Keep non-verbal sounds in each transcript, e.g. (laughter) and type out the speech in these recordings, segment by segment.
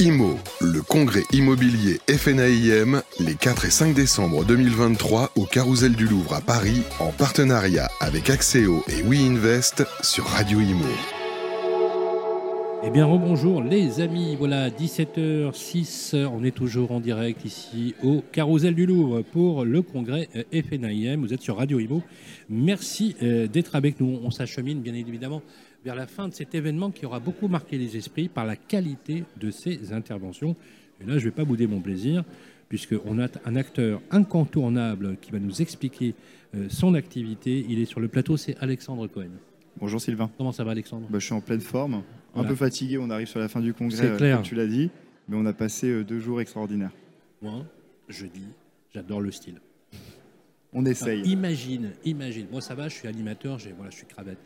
IMO, le congrès immobilier FNAIM, les 4 et 5 décembre 2023 au Carousel du Louvre à Paris, en partenariat avec Axéo et WeInvest sur Radio IMO. Eh bien, rebonjour les amis, voilà 17h06, on est toujours en direct ici au Carousel du Louvre pour le congrès euh, FNAIM, vous êtes sur Radio IMO. Merci euh, d'être avec nous, on s'achemine bien évidemment vers la fin de cet événement qui aura beaucoup marqué les esprits par la qualité de ses interventions. Et là, je ne vais pas bouder mon plaisir, puisqu'on a un acteur incontournable qui va nous expliquer euh, son activité. Il est sur le plateau, c'est Alexandre Cohen. Bonjour Sylvain. Comment ça va Alexandre? Bah, Je suis en pleine forme, un Voilà. peu fatigué, on arrive sur la fin du congrès, euh, clair. comme tu l'as dit, mais on a passé euh, deux jours extraordinaires. Moi, je dis, j'adore le style. On essaye. Enfin, imagine, imagine. Moi, ça va, je suis animateur, j'ai, voilà, je suis cravate.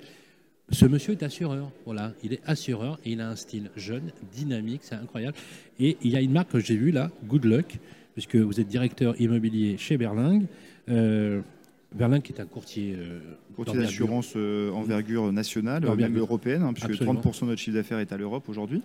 Ce monsieur est assureur. Voilà, il est assureur et il a un style jeune, dynamique, c'est incroyable. Et il y a une marque que j'ai vue là, Good Luck, puisque vous êtes directeur immobilier chez Berlingue. Euh, Berlingue qui est un courtier. euh, Courtier d'assurance euh, envergure nationale, Envergure. même européenne, hein, puisque Absolument. 30% de notre chiffre d'affaires est à l'Europe aujourd'hui.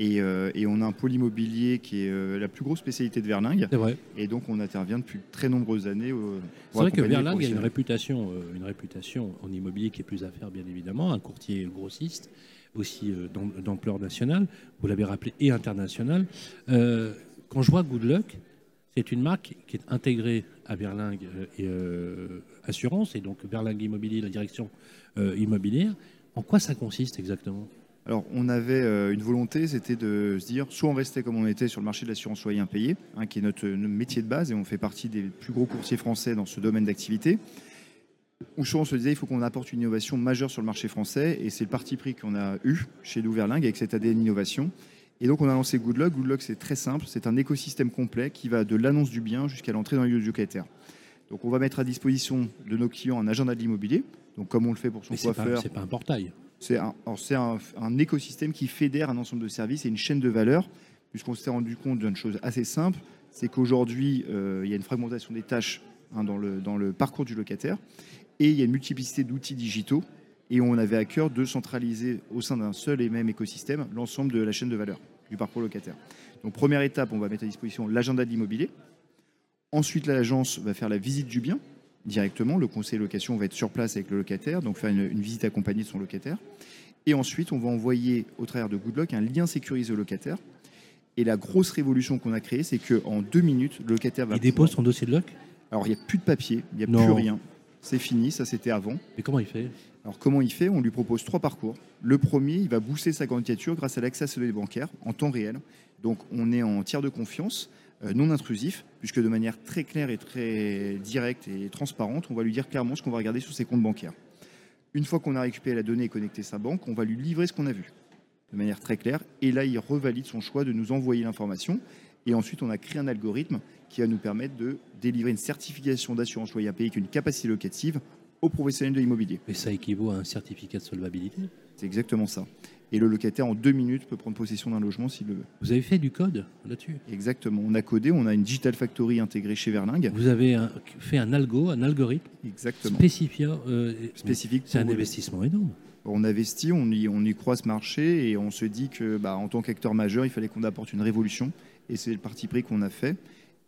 Et, euh, et on a un pôle immobilier qui est euh, la plus grosse spécialité de Verlingue. C'est vrai. Et donc on intervient depuis de très nombreuses années. euh, C'est vrai que Berlingue a une réputation, euh, une réputation en immobilier qui est plus à faire, bien évidemment, un courtier grossiste, aussi d'am- d'ampleur nationale, vous l'avez rappelé, et internationale. Quand je vois Good Luck, c'est une marque qui est intégrée à et, euh, Assurance, et donc Berlingue Immobilier, la direction immobilière. En quoi ça consiste exactement? Alors, on avait euh, une volonté, c'était de se dire, soit on restait comme on était sur le marché de l'assurance loyer impayé, hein, qui est notre, notre métier de base, et on fait partie des plus gros courtiers français dans ce domaine d'activité, ou soit on se disait, il faut qu'on apporte une innovation majeure sur le marché français, et c'est le parti pris qu'on a eu chez Louverlingue avec cet ADN innovation. Et donc, on a lancé Goodluck. Goodluck, c'est très simple, c'est un écosystème complet qui va de l'annonce du bien jusqu'à l'entrée dans les lieux du locataire. Donc, on va mettre à disposition de nos clients un agenda de l'immobilier, donc comme on le fait pour son Mais coiffeur, c'est pas un portail. C'est un, écosystème qui fédère un ensemble de services et une chaîne de valeur, puisqu'on s'est rendu compte d'une chose assez simple, c'est qu'aujourd'hui, euh, il y a une fragmentation des tâches hein, dans, le, dans le parcours du locataire, et il y a une multiplicité d'outils digitaux, et on avait à cœur de centraliser au sein d'un seul et même écosystème l'ensemble de la chaîne de valeur du parcours locataire. Donc première étape, on va mettre à disposition l'agenda de l'immobilier. Ensuite, l'agence va faire la visite du bien directement. Le conseiller location va être sur place avec le locataire, donc faire une, une visite accompagnée de son locataire. Et ensuite, on va envoyer au travers de Goodlock un lien sécurisé au locataire. Et la grosse révolution qu'on a créée, c'est qu'en deux minutes, le locataire va Il dépose son dossier de loc? Alors, il n'y a plus de papier, il n'y a Non. plus rien. C'est fini, ça c'était avant. Mais comment il fait? Alors, comment il fait? On lui propose trois parcours. Le premier, il va booster sa candidature grâce à l'accès à ses données bancaires en temps réel. Donc, on est en tiers de confiance, non intrusif, puisque de manière très claire et très directe et transparente, on va lui dire clairement ce qu'on va regarder sur ses comptes bancaires. Une fois qu'on a récupéré la donnée et connecté sa banque, on va lui livrer ce qu'on a vu de manière très claire. Et là, il revalide son choix de nous envoyer l'information. Et ensuite, on a créé un algorithme qui va nous permettre de délivrer une certification d'assurance loyer impayé avec une capacité locative aux professionnels de l'immobilier. Mais ça équivaut à un certificat de solvabilité? C'est exactement ça. Et le locataire, en deux minutes, peut prendre possession d'un logement s'il le veut. Vous avez fait du code là-dessus? Exactement. On a codé, on a une Digital Factory intégrée chez Verlingue. Vous avez un- fait un algo, un algorithme Exactement. spécifiant. euh, Spécifique. C'est un investissement énorme. On investit, on y, on y croit ce marché et on se dit que, bah, en tant qu'acteur majeur, il fallait qu'on apporte une révolution. Et c'est le parti pris qu'on a fait.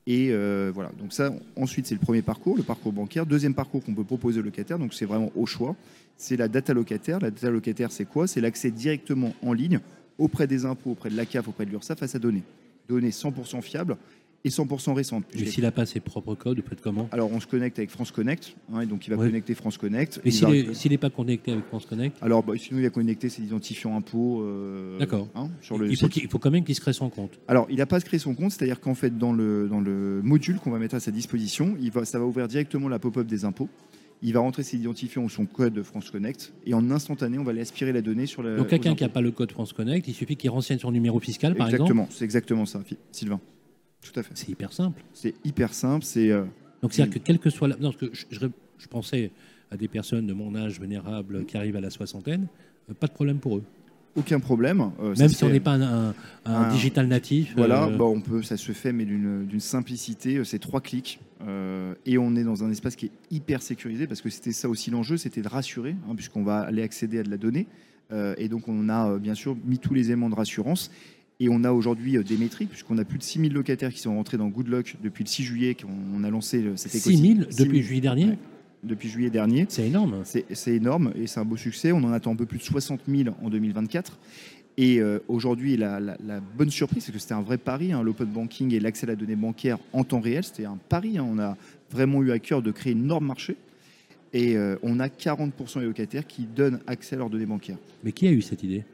Et euh, voilà. Donc ça, ensuite, c'est le premier parcours, le parcours bancaire. Deuxième parcours qu'on peut proposer au locataire. Donc c'est vraiment au choix. C'est la data locataire. La data locataire, c'est quoi? C'est l'accès directement en ligne auprès des impôts, auprès de la CAF, auprès de l'URSSAF à sa donnée. Données 100% fiables et 100% récentes. Mais s'il n'a pas ses propres codes, vous faites comment? Alors, on se connecte avec France Connect, hein, et donc il va Ouais. connecter France Connect. Et Il s'il va- n'est pas connecté avec France Connect, Alors, bah, sinon, il a connecté ses identifiants impôts. euh, D'accord. hein, sur le il, faut il faut quand même qu'il se crée son compte. Alors, il n'a pas créé son compte, c'est-à-dire qu'en fait, dans le, dans le module qu'on va mettre à sa disposition, il va, ça va ouvrir directement la pop-up des impôts. Il va rentrer ses identifiants ou son code de France Connect, et en instantané, on va aller aspirer la donnée sur la. Donc quelqu'un qui n'a pas le code France Connect, il suffit qu'il renseigne son numéro fiscal, par exemple? Exactement, c'est exactement ça, Sylvain. Tout à fait. C'est hyper simple. C'est hyper simple, c'est. euh, Donc c'est-à-dire que quel que soit la... Non, parce que je, je- je pensais à des personnes de mon âge vénérable qui arrivent à la soixantaine, euh, pas de problème pour eux. aucun problème. euh, Même si on n'est pas un, un- un Un- digital natif. Voilà, euh, bah, on peut, ça se fait, mais d'une simplicité. C'est trois clics euh, et on est dans un espace qui est hyper sécurisé parce que c'était ça aussi l'enjeu, c'était de rassurer, hein, puisqu'on va aller accéder à de la donnée. Euh, et donc on a euh, bien sûr mis tous les éléments de rassurance. Et on a aujourd'hui euh, des métriques, puisqu'on a plus de 6000 locataires qui sont rentrés dans Goodluck depuis le 6 juillet, qu'on a lancé le- cet 6 000 écosystème. depuis juillet dernier Ouais. Depuis juillet dernier. C'est énorme. C'est c'est énorme et c'est un beau succès. On en attend un peu plus de 60 000 en 2024. Et euh, aujourd'hui, la, la- la bonne surprise, c'est que c'était un vrai pari, hein, l'open banking et l'accès à la donnée bancaire en temps réel. C'était un pari. hein. On a vraiment eu à cœur de créer une norme marché. Et euh, on a 40% des locataires qui donnent accès à leurs données bancaires. Mais qui a eu cette idée?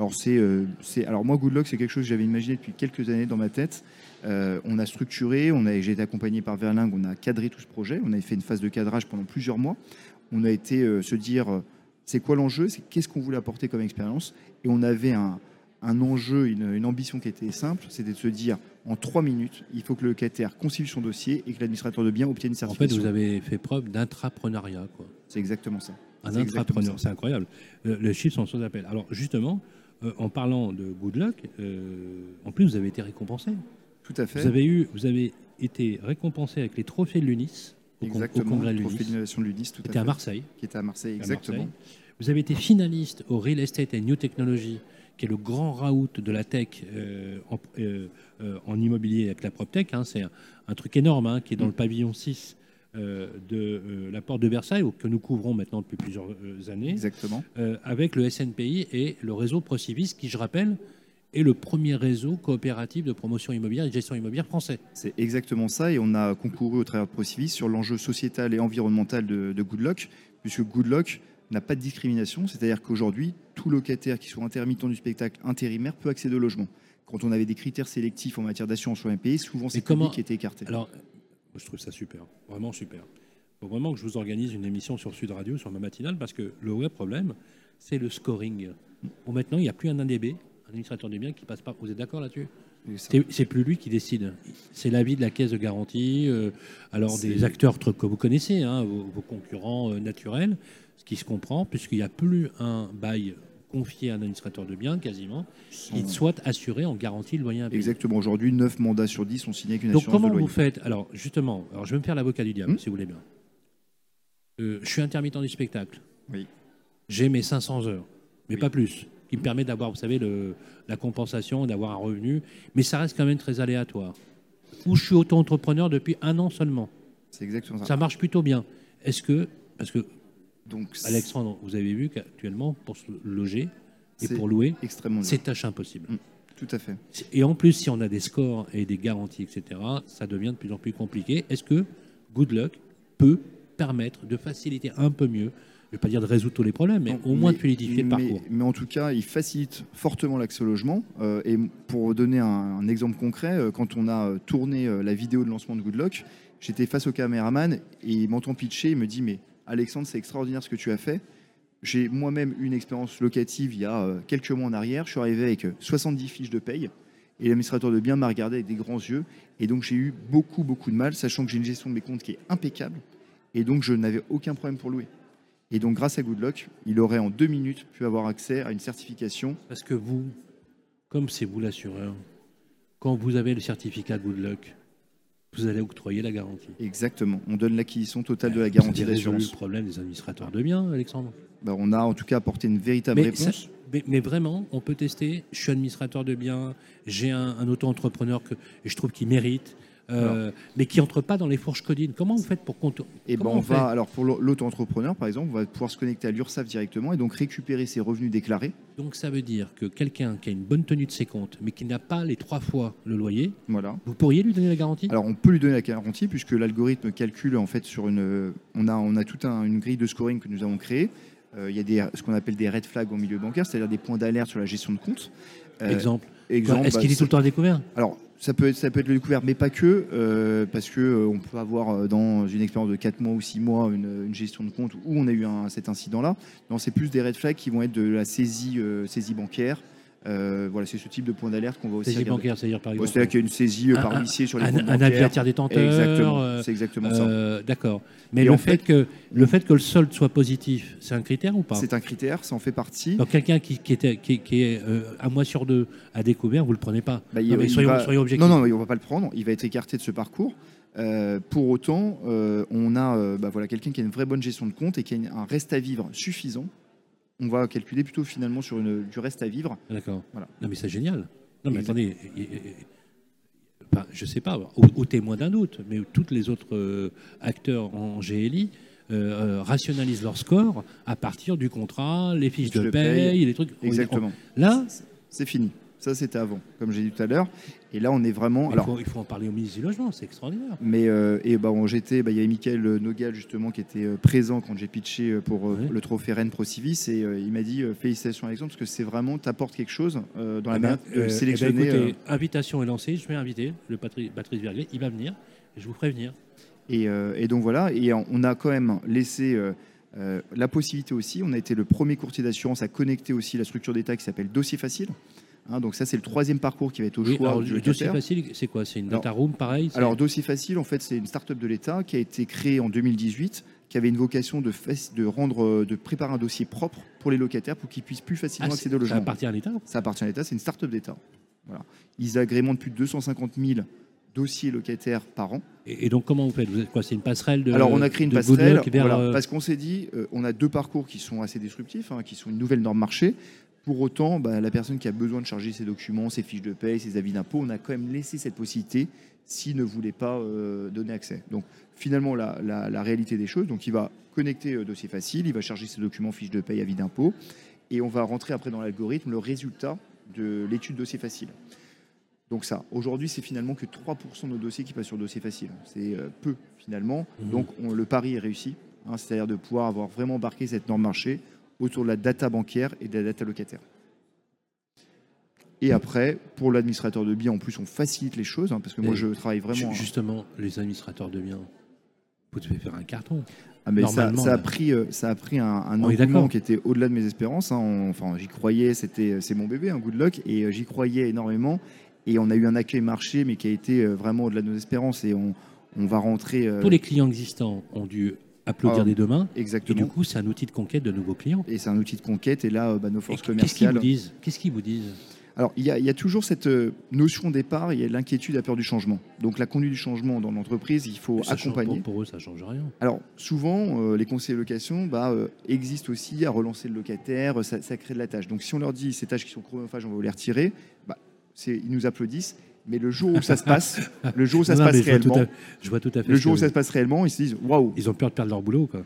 Alors, c'est, euh, c'est- alors moi, Goodluck, c'est quelque chose que j'avais imaginé depuis quelques années dans ma tête. Euh, on a structuré, on a, j'ai été accompagné par Verling, on a cadré tout ce projet. On avait fait une phase de cadrage pendant plusieurs mois. On a été euh, se dire, euh, c'est quoi l'enjeu? C'est qu'est-ce qu'on voulait apporter comme expérience? Et on avait un, un enjeu, une, une ambition qui était simple, c'était de se dire, en trois minutes, il faut que le locataire constitue son dossier et que l'administrateur de biens obtienne une En fait, certification. vous avez fait preuve d'intrapreneuriat. quoi. C'est exactement ça. Un intrapreneur, c'est incroyable. Euh, les chiffres sont sans appel. Alors justement, euh, en parlant de Good Luck, euh, en plus vous avez été récompensé. Tout à fait. Vous avez eu, vous avez été récompensé avec les trophées de l'UNIS au, con- au Exactement. congrès le trophée d'innovation de l'UNIS, tout qui à était à fait. Marseille. Qui était à Marseille, à exactement. Marseille. Vous avez été finaliste au Real Estate and New Technology, qui est le grand raout de la tech euh, en, en immobilier avec la PropTech. hein. c'est un, un truc énorme hein, qui est dans Mm. le pavillon 6 euh, de euh, la porte de Versailles, que nous couvrons maintenant depuis plusieurs euh, années, Exactement. euh, avec le SNPI et le réseau Procivis, qui, je rappelle, est le premier réseau coopératif de promotion immobilière et de gestion immobilière français. C'est exactement ça. Et on a concouru au travers de Procivis sur l'enjeu sociétal et environnemental de, de Goodluck, puisque Goodluck n'a pas de discrimination. C'est-à-dire qu'aujourd'hui, tout locataire qui soit intermittent du spectacle intérimaire peut accéder au logement. Quand on avait des critères sélectifs en matière d'assurance sur un pays, souvent ces comment- publics étaient écartés. Alors, je trouve ça super, vraiment super. Il faut vraiment que je vous organise une émission sur Sud Radio, sur ma matinale, parce que le vrai problème, c'est le scoring. Bon, maintenant, il n'y a plus un ADB, un administrateur des biens, qui passe pas. Vous êtes d'accord là-dessus C'est plus lui qui décide. C'est l'avis de la caisse de garantie, euh, alors des acteurs que vous connaissez, hein, vos, vos concurrents euh, naturels, ce qui se comprend, puisqu'il n'y a plus un bail confié à un administrateur de biens, quasiment, qui soit assuré en garantie de loyer impayé. Exactement. Aujourd'hui, 9 mandats sur 10 sont signés avec une Donc assurance de comment loyer. vous faites? Alors justement, alors je vais me faire l'avocat du diable, Hmm. si vous voulez bien. Euh, je suis intermittent du spectacle. Oui. J'ai mes 500 heures, mais Oui. pas plus, qui me permet d'avoir, vous savez, le- la compensation, d'avoir un revenu, mais ça reste quand même très aléatoire. Ou je suis auto-entrepreneur depuis un an seulement. C'est exactement ça. Ça marche plutôt bien. Est-ce que, parce que Donc, Alexandre, vous avez vu qu'actuellement, pour se loger et pour louer, c'est extrêmement dur. c'est tâche impossible. Tout à fait. Et en plus, si on a des scores et des garanties, etc., ça devient de plus en plus compliqué. Est-ce que Good Luck peut permettre de faciliter un peu mieux, je ne vais pas dire de résoudre tous les problèmes, mais Non, au moins de fluidifier le parcours? Mais en tout cas, il facilite fortement l'accès au logement. Euh, et pour donner un, un exemple concret, euh, quand on a euh, tourné euh, la vidéo de lancement de Goodluck, j'étais face au caméraman et il m'entend pitcher. Il me dit Mais Alexandre, c'est extraordinaire ce que tu as fait. J'ai moi-même une expérience locative il y a euh, quelques mois en arrière. Je suis arrivé avec euh, 70 fiches de paye. Et l'administrateur de biens m'a regardé avec des grands yeux. Et donc, j'ai eu beaucoup, beaucoup de mal, sachant que j'ai une gestion de mes comptes qui est impeccable. Et donc, je n'avais aucun problème pour louer. Et donc, grâce à Goodluck, il aurait en deux minutes pu avoir accès à une certification. Parce que vous, comme c'est vous l'assureur, quand vous avez le certificat Good Luck, vous allez octroyer la garantie. Exactement. On donne l'acquisition totale de la Vous garantie avez résolu d'assurance. le problème des administrateurs de biens, Alexandre? Bah, on a en tout cas apporté une véritable Mais, réponse. ça- mais- mais vraiment, on peut tester. Je suis administrateur de biens, j'ai un, un auto-entrepreneur que je trouve qu'il mérite, euh, mais qui entre pas dans les fourches codines. Comment vous faites pour compte Et ben comment on va, alors pour l'au- l'auto-entrepreneur, par exemple, on va pouvoir se connecter à l'URSSAF directement et donc récupérer ses revenus déclarés. Donc ça veut dire que quelqu'un qui a une bonne tenue de ses comptes, mais qui n'a pas les trois fois le loyer, Voilà. vous pourriez lui donner la garantie? Alors on peut lui donner la garantie puisque l'algorithme calcule en fait sur une, on a, on a toute un- une grille de scoring que nous avons créée. Euh, il y a des, ce qu'on appelle des red flags au milieu bancaire, c'est-à-dire des points d'alerte sur la gestion de compte. Euh, Exemple. Exemple, Est-ce bah, qu'il est tout le temps à découvert Alors, ça peut être, ça peut être le découvert, mais pas que, euh, parce que euh, on peut avoir euh, dans une expérience de 4 mois ou 6 mois une, une gestion de compte où on a eu un- cet incident-là. Non, c'est plus des red flags qui vont être de la saisie, saisie bancaire. Euh, voilà, c'est ce type de point d'alerte qu'on va aussi Saisie bancaire, c'est-à-dire par exemple. C'est-à-dire qu'il y a une saisie euh, Un- par un- huissier sur les un, comptes un bancaires. avis détenteur. Exactement, euh, c'est exactement ça. D'accord. Mais Et le fait, fait- que, le fait que le solde soit positif, c'est un critère ou pas? C'est un critère, ça en fait partie. Donc quelqu'un qui, qui était, qui, qui est euh, un mois sur deux à découvert, vous le prenez pas. Bah, Non, mais il soyons, va- soyons objectifs. Non, non, on va pas le prendre. Il va être écarté de ce parcours. Euh, pour autant, euh, on a euh, bah, voilà, quelqu'un qui a une vraie bonne gestion de compte et qui a une- un reste à vivre suffisant. On va calculer plutôt finalement sur une, du reste à vivre. D'accord. Voilà. Non mais c'est génial. Non, mais Et- attendez. et- et- enfin, je sais pas, au, au témoin d'un doute, mais toutes les autres euh, acteurs en GLI euh, euh, rationalisent leur score à partir du contrat, les fiches de paye, paye. les trucs. Exactement. là, C'est fini. Ça, c'était avant, comme j'ai dit tout à l'heure. Et là, on est vraiment. il, Alors, faut, il faut en parler au ministre du Logement, c'est extraordinaire. Mais euh, et bah, bon, j'étais, bah, il y a Michael Nogal justement qui était euh, présent quand j'ai pitché euh, pour euh, le trophée Rennes Pro Civis et euh, il m'a dit euh, félicitations Alexandre parce que c'est vraiment t'apportes quelque chose euh, dans la Eh ben, manière de euh, eh ben, sélectionner. écoutez, euh, invitation est lancée, je vais inviter le Patri- Patrice Verglet, il va venir, je vous ferai venir. et, euh, et donc voilà, et on a quand même laissé euh, euh, la possibilité aussi. On a été le premier courtier d'assurance à connecter aussi la structure d'État qui s'appelle Dossier Facile. Hein, donc ça c'est le troisième parcours qui va être au Oui, choix alors, du le dossier facile, c'est quoi? C'est une Alors- data room, pareil Alors, Dossier Facile, en fait, c'est une start-up de l'État qui a été créée en 2018, qui avait une vocation de, de, rendre, de préparer un dossier propre pour les locataires pour qu'ils puissent plus Ah, facilement c'est- accéder au ça logement. appartient à l'État Ça appartient à l'État, c'est une start-up d'État. Voilà. Ils agrémentent plus de 250 000 dossiers locataires par an. Et, et donc, comment vous faites? Vous êtes quoi? C'est une passerelle de. Alors, on a créé une passerelle Goodluck vers, voilà, euh, parce qu'on s'est dit, euh, on a deux parcours qui sont assez disruptifs, hein, qui sont une nouvelle norme marché. Pour autant, bah, la personne qui a besoin de charger ses documents, ses fiches de paye, ses avis d'impôt, on a quand même laissé cette possibilité s'il ne voulait pas euh, donner accès. Donc finalement, la, la- la réalité des choses, donc il va connecter euh, dossier facile, il va charger ses documents, fiches de paye, avis d'impôt, et on va rentrer après dans l'algorithme le résultat de l'étude dossier facile. Donc ça, aujourd'hui, c'est finalement que 3% de nos dossiers qui passent sur dossier facile. C'est euh, peu finalement. Mhm. Donc on- le pari est réussi, hein, c'est-à-dire de pouvoir avoir vraiment embarqué cette norme marché autour de la data bancaire et de la data locataire. Et après, pour l'administrateur de biens, en plus, on facilite les choses, hein, parce que moi, je travaille vraiment. ju- Justement, les administrateurs de biens, vous devez faire un carton. Ah, mais ça, a pris, euh, ça a pris un, un engouement qui était au-delà de mes espérances. hein. On- Enfin, j'y croyais, c'était, c'est mon bébé, un good luck, et euh, j'y croyais énormément. Et on a eu un accueil marché, mais qui a été euh, vraiment au-delà de nos espérances. Et on, on va rentrer. euh, Tous les clients existants ont dû applaudir Ah, des deux mains. Et Exactement. du coup, c'est un outil de conquête de nouveaux clients. Et c'est un outil de conquête. Et là, euh, bah, nos Et forces Qu'est-ce qu'ils vous commerciales. Qu'est-ce qu'ils vous disent? Alors, il y, a, il y a toujours cette euh, notion au départ, il y a l'inquiétude, la peur du changement. Donc, la conduite du changement dans l'entreprise, il faut Ça change- accompagner. pour, pour eux, ça change rien. Alors, souvent, euh, les conseillers de location bah, euh, existent aussi à relancer le locataire, ça, ça crée de la tâche. Donc, si on leur dit ces tâches qui sont chronophages, on va vous les retirer, bah, ils nous applaudissent. Mais le jour où ça se passe, (laughs) le jour où ça Non, se passe je vois réellement, à- je vois tout à fait. le jour où ça se passe réellement, ils se disent waouh. Ils ont peur de perdre leur boulot, quoi.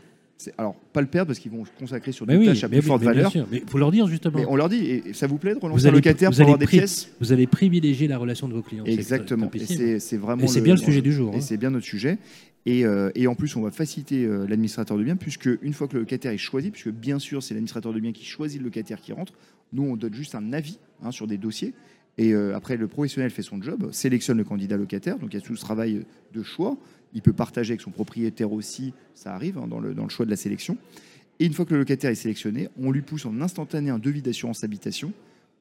Alors, pas le perdre parce qu'ils vont se consacrer sur des oui, tâches à plus oui, forte mais valeur. sûr. Mais faut leur dire justement. Mais on leur dit, et ça vous plaît de relancer un locataire pour avoir des pièces Vous allez privilégier la relation de vos clients. Exactement. c'est vraiment Et c'est bien le sujet du jour. Et hein. c'est bien notre sujet. Et, euh, et en plus, on va faciliter euh, l'administrateur de biens, puisque une fois que le locataire est choisi, puisque bien sûr, c'est l'administrateur de biens qui choisit le locataire qui rentre, nous, on donne juste un avis hein, sur des dossiers. Et euh, après, le professionnel fait son job, sélectionne le candidat locataire. Donc, il y a tout ce travail de choix. Il peut partager avec son propriétaire aussi, ça arrive hein, dans, le, dans le choix de la sélection. Et une fois que le locataire est sélectionné, on lui pousse en instantané un devis d'assurance habitation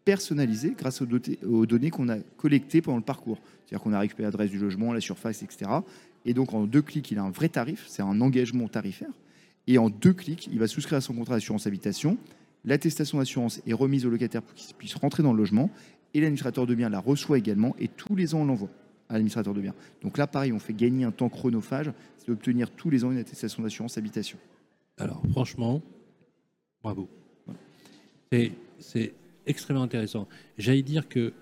personnalisé grâce aux, données qu'on a collectées pendant le parcours. C'est-à-dire qu'on a récupéré l'adresse du logement, la surface, etc. Et donc en deux clics, il a un vrai tarif, c'est un engagement tarifaire. Et en deux clics, il va souscrire à son contrat d'assurance habitation. L'attestation d'assurance est remise au locataire pour qu'il puisse rentrer dans le logement. Et l'administrateur de biens la reçoit également. Et tous les ans, on l'envoie à l'administrateur de biens. Donc là, pareil, on fait gagner un temps chronophage, c'est d'obtenir tous les ans une attestation d'assurance habitation. Alors, franchement, bravo. C'est- C'est extrêmement intéressant. J'allais dire que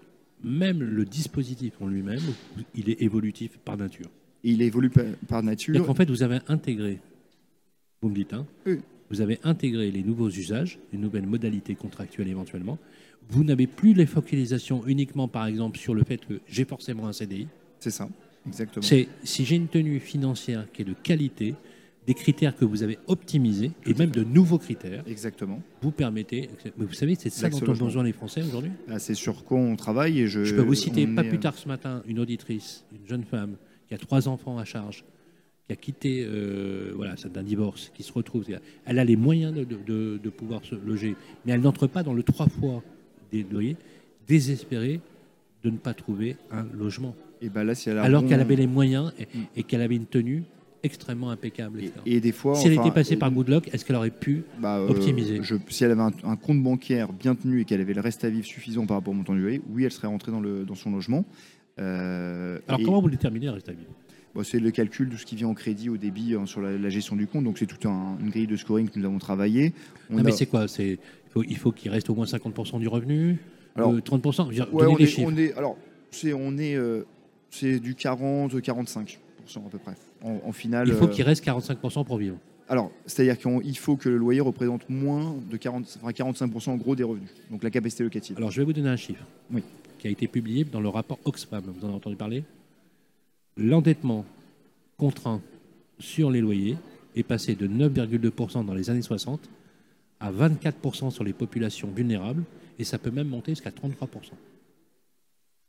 même le dispositif en lui-même, il est évolutif par nature. Et il évolue pa- par nature. qu'en fait, vous avez intégré, vous me dites, hein, Oui. vous avez intégré les nouveaux usages, les nouvelles modalités contractuelles éventuellement. Vous n'avez plus les focalisations uniquement, par exemple, sur le fait que j'ai forcément un CDI. C'est ça, exactement. C'est si j'ai une tenue financière qui est de qualité, des critères que vous avez optimisés et même de nouveaux critères, Exactement. vous permettez. Mais vous savez, c'est ça dont ont besoin les Français aujourd'hui. C'est sur quoi on travaille et je. Je peux vous citer, on pas est, plus euh, tard ce matin, une auditrice, une jeune femme qui a trois enfants à charge, qui a quitté euh, voilà, c'est d'un divorce, qui se retrouve. Elle a les moyens de, de- de pouvoir se loger, mais elle n'entre pas dans le trois fois des loyers, désespérée de ne pas trouver un logement. Et ben là, si elle Alors bon- qu'elle avait les moyens et, Mm. et qu'elle avait une tenue extrêmement impeccable. Et, etc. et des fois. si elle enfin, était passée et- par Goodluck, est-ce qu'elle aurait pu bah, euh, optimiser. je- si elle avait un, un compte bancaire bien tenu et qu'elle avait le reste à vivre suffisant par rapport au montant du loyer, oui, elle serait rentrée dans, le, dans son logement. Euh, Alors comment vous le déterminez, reste à vivre? Bon, c'est le calcul de ce qui vient en crédit, au débit, hein, sur la, la gestion du compte. Donc, c'est toute un- une grille de scoring que nous avons travaillé. On Non, mais a- c'est quoi? C'est il faut, il faut qu'il reste au moins 50% du revenu? Alors, Euh, 30%, je veux dire, Ouais, on est, est, alors, c'est, on est, euh, c'est du 40-45% à peu près. En, en finale. Il faut euh, qu'il reste 45% pour vivre. Alors, c'est-à-dire qu'il faut que le loyer représente moins de 40, enfin 45% en gros des revenus. Donc la capacité locative. Alors, je vais vous donner un chiffre Oui. qui a été publié dans le rapport Oxfam. Vous en avez entendu parler? L'endettement contraint sur les loyers est passé de 9,2% dans les années 60 à 24% sur les populations vulnérables et ça peut même monter jusqu'à 33%.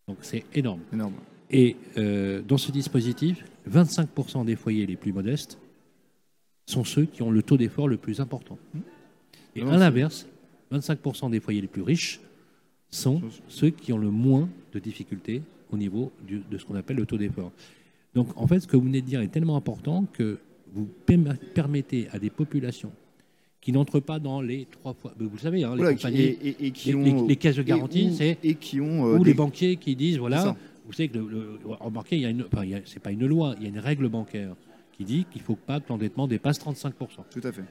Donc c'est énorme. Énorme. Et euh, dans ce dispositif, 25% des foyers les plus modestes sont ceux qui ont le taux d'effort le plus important. Et Non, à l'inverse, 25% des foyers les plus riches sont ceux qui ont le moins de difficultés au niveau du- de ce qu'on appelle le taux d'effort. Donc en fait, ce que vous venez de dire est tellement important que vous perm- permettez à des populations qui n'entrent pas dans les trois fois, vous le savez, hein, les Voilà, compagnies, et, et- et qui les, ont, les- les caisses de garantie, c'est et qui ont euh, ou des- les banquiers qui disent voilà, vous savez que le, le- remarquez, il y a une, enfin, c'est pas une loi, il y a une règle bancaire qui dit qu'il faut pas que l'endettement dépasse 35%. Tout à fait.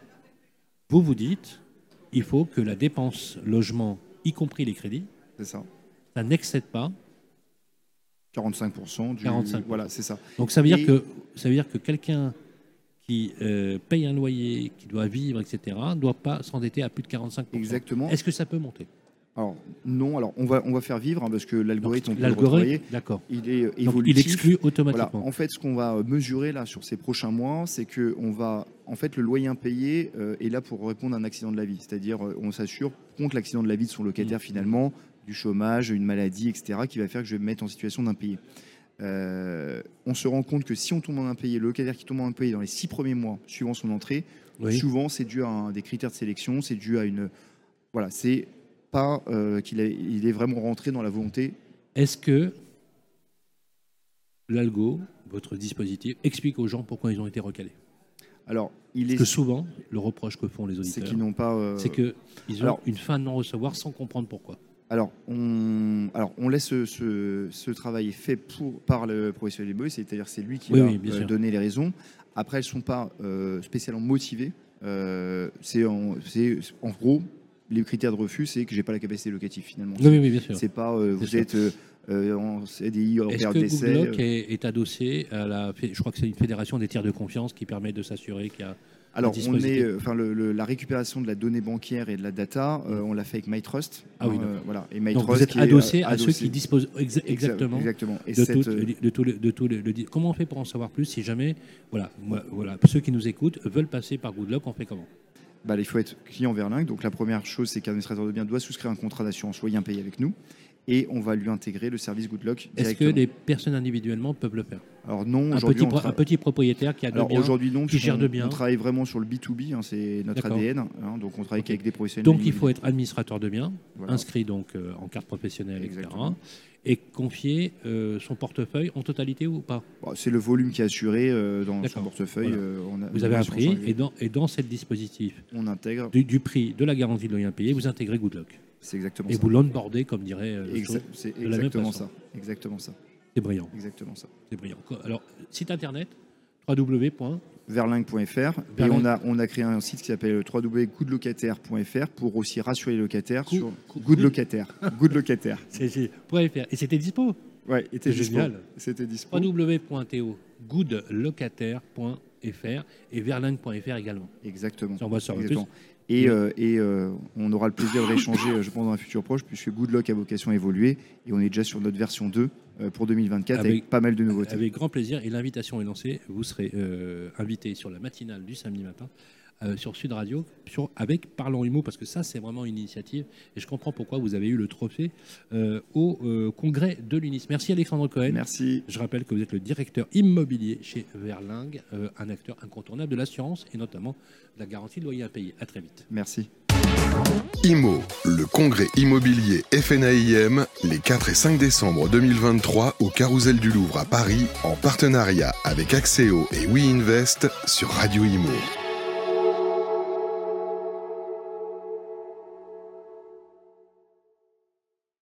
Vous vous dites, il faut que la dépense logement, y compris les crédits, ça n'excède pas. 45% du. 45%. Voilà, c'est ça. Donc ça veut dire que ça veut dire que quelqu'un qui euh, paye un loyer, qui doit vivre, etc., ne doit pas s'endetter à plus de 45%. Exactement. Est-ce que ça peut monter? Alors, non, alors on va, on va faire vivre hein, parce que l'algorithme, L'algorithme, d'accord. Il est euh, Donc évolutif. il exclut Voilà. automatiquement. En fait, ce qu'on va mesurer là sur ces prochains mois, c'est que on va, en fait, le loyer impayé euh, est là pour répondre à un accident de la vie. C'est-à-dire, euh, on s'assure contre l'accident de la vie de son locataire Mmh. finalement, du chômage, une maladie, etc., qui va faire que je vais me mettre en situation d'impayé. Euh, on se rend compte que si on tombe en impayé, le locataire qui tombe en impayé dans les six premiers mois suivant son entrée, Oui. souvent c'est dû à un- des critères de sélection, c'est dû à une, voilà, c'est pas euh, qu'il est, il est vraiment rentré dans la volonté. Est-ce que l'algo, votre dispositif, explique aux gens pourquoi ils ont été recalés? Alors, il Parce est, que souvent, le reproche que font les c'est auditeurs, qu'ils n'ont pas. euh, c'est qu'ils ont alors- une fin de non-recevoir sans comprendre pourquoi. Alors, on, alors, on laisse ce, ce- ce travail fait pour, par le professionnel des boys, c'est-à-dire c'est lui qui Oui, va oui, euh, donner les raisons. Après, elles ne sont pas euh, spécialement motivées. C'est en, c'est- en gros, les critères de refus, c'est que j'ai pas la capacité locative finalement. Oui, oui, bien sûr. C'est pas euh, vous sûr. êtes euh, euh, en CDI en Est-ce que d'essai. Google Lock est, est adossé à la. Je crois que c'est une fédération des tiers de confiance qui permet de s'assurer qu'il y a. Alors, on est, enfin, le- le- la récupération de la donnée bancaire et de la data, euh, on l'a fait avec MyTrust. Ah oui, d'accord. euh, voilà. Et Donc MyTrust vous êtes est, adossé à ceux qui disposent exa- Exa- exactement Exactement. Et de, cette, tout, de tout le- de tout le- le di- Comment on fait pour en savoir plus si jamais, voilà, voilà, ceux qui nous écoutent veulent passer par Goodlock, on fait comment? Bah, il faut être client Verlingue. Donc la première chose, c'est qu'un administrateur de biens doit souscrire un contrat d'assurance loyer impayé avec nous. Et on va lui intégrer le service Goodlock Est-ce que les personnes individuellement peuvent le faire? Alors non, un aujourd'hui, tra- un petit propriétaire qui a deux Alors biens. aujourd'hui non, qui gère deux biens. On travaille vraiment sur le B2B, hein, c'est notre. ADN. hein, donc on travaille avec des professionnels. Donc il faut être administrateur de biens, Voilà. inscrit donc euh, en carte professionnelle, etc. Et confier euh, son portefeuille en totalité ou pas? Bon, c'est le volume qui est assuré euh, dans son portefeuille. Voilà. euh, on a- Vous avez un prix et dans, et dans ce dispositif on intègre. du, du prix de la garantie de loyer impayé, vous intégrez Goodlock. C'est exactement Et ça. vous l'onboardez, comme dirait euh, le Exa- c'est exactement ça. Exactement ça. C'est brillant. Exactement ça. C'est brillant. Alors, site internet www. verlingue.fr et on a, on a créé un site qui s'appelle www.goodlocataire.fr pour aussi rassurer les locataires sur good- Locataire. (laughs) Good Locataire. Et c'était dispo. Ouais, était dispo. génial. C'était dispo. www.to goodlocataire.fr et verlingue.fr également. Exactement. Ça, on va sur Exactement. Et, euh, et euh, on aura le plaisir de rééchanger, euh, je pense, dans un futur proche, puisque Goodlock a vocation à évoluer et on est déjà sur notre version 2 euh, pour 2024 avec, Avec- pas mal de nouveautés. Avec grand plaisir. Et l'invitation est lancée. Vous serez invité sur la matinale du samedi matin euh, sur Sud Radio sur, avec Parlons Humo, parce que ça, c'est vraiment une initiative. Et je comprends pourquoi vous avez eu le trophée euh, au euh, congrès de l'UNIS. Merci Alexandre Cohen. Merci. Je rappelle que vous êtes le directeur immobilier chez Verlingue, euh, un acteur incontournable de l'assurance et notamment de la garantie de loyer impayé. À très vite. Merci. IMO, le congrès immobilier FNAIM, les 4 et 5 décembre 2023 au Carousel du Louvre à Paris, en partenariat avec Axéo et WeInvest sur Radio Imo.